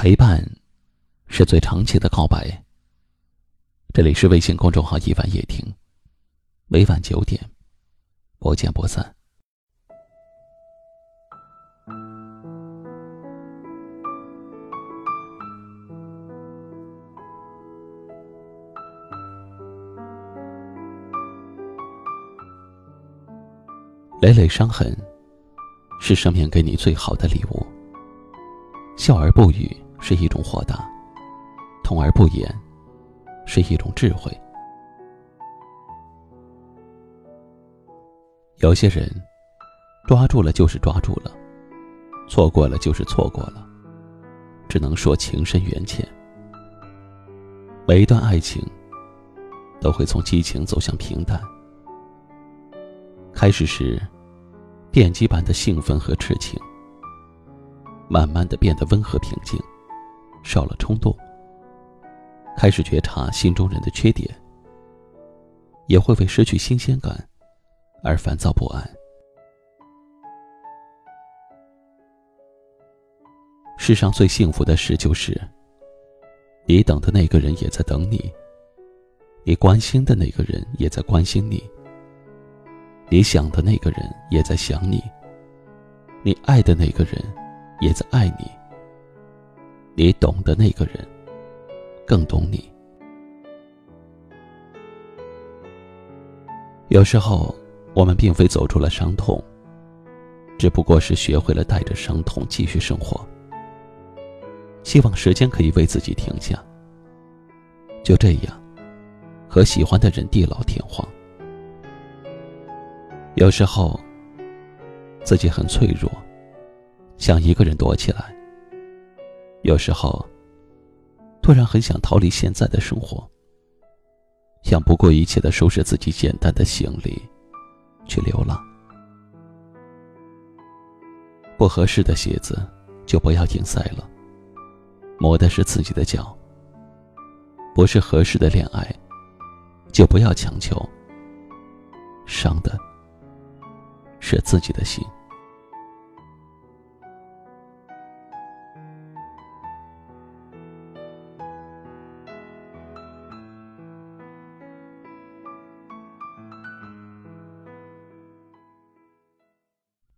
陪伴，是最长期的告白。这里是微信公众号“一晚夜听”，每晚九点，不见不散。累累伤痕，是生命给你最好的礼物。笑而不语是一种豁达，痛而不言是一种智慧。有些人，抓住了就是抓住了，错过了就是错过了，只能说情深缘浅。每一段爱情，都会从激情走向平淡。开始时，电击般的兴奋和痴情，慢慢的变得温和平静，少了冲动。开始觉察心中人的缺点，也会为失去新鲜感而烦躁不安。世上最幸福的事就是，你等的那个人也在等你，你关心的那个人也在关心你。你想的那个人也在想你，你爱的那个人也在爱你，你懂的那个人更懂你。有时候，我们并非走出了伤痛，只不过是学会了带着伤痛继续生活。希望时间可以为自己停下，就这样，和喜欢的人地老天荒。有时候，自己很脆弱，想一个人躲起来。有时候，突然很想逃离现在的生活，想不顾一切的收拾自己简单的行李，去流浪。不合适的鞋子就不要硬塞了，磨的是自己的脚。不是合适的恋爱，就不要强求，伤的。是自己的心。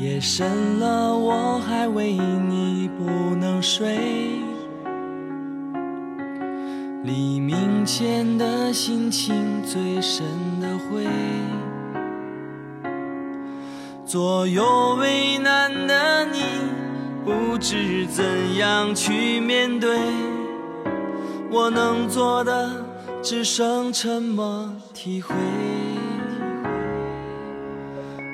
夜深了，我还为你不能睡。黎明前的心情最深的灰。左右为难的你，不知怎样去面对。我能做的只剩沉默体会。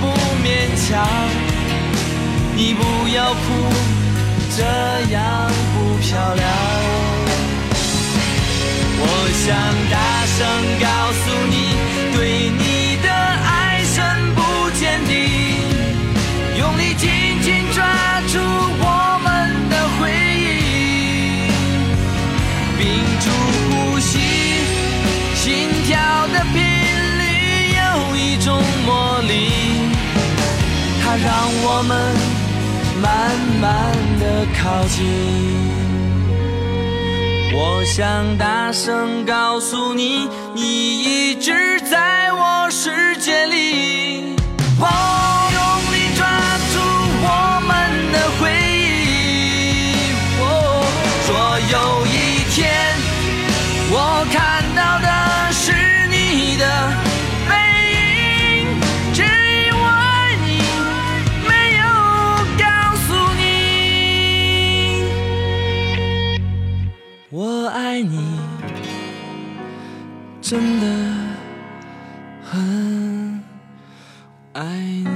不勉强。你不要哭，这样不漂亮。我想大声告诉你，让我们慢慢的靠近。我想大声告诉你，你一直在真的很爱你。